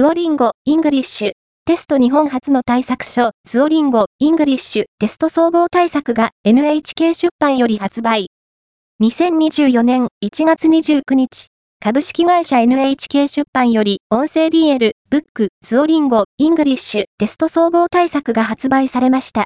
Duolingo English Test 日本初の対策書、 Duolingo English Test 総合対策が NHK 出版より発売。2024年1月29日、株式会社 NHK 出版より音声 DL、ブック、ズオリンゴ、イングリッシュ、テスト総合対策が発売されました。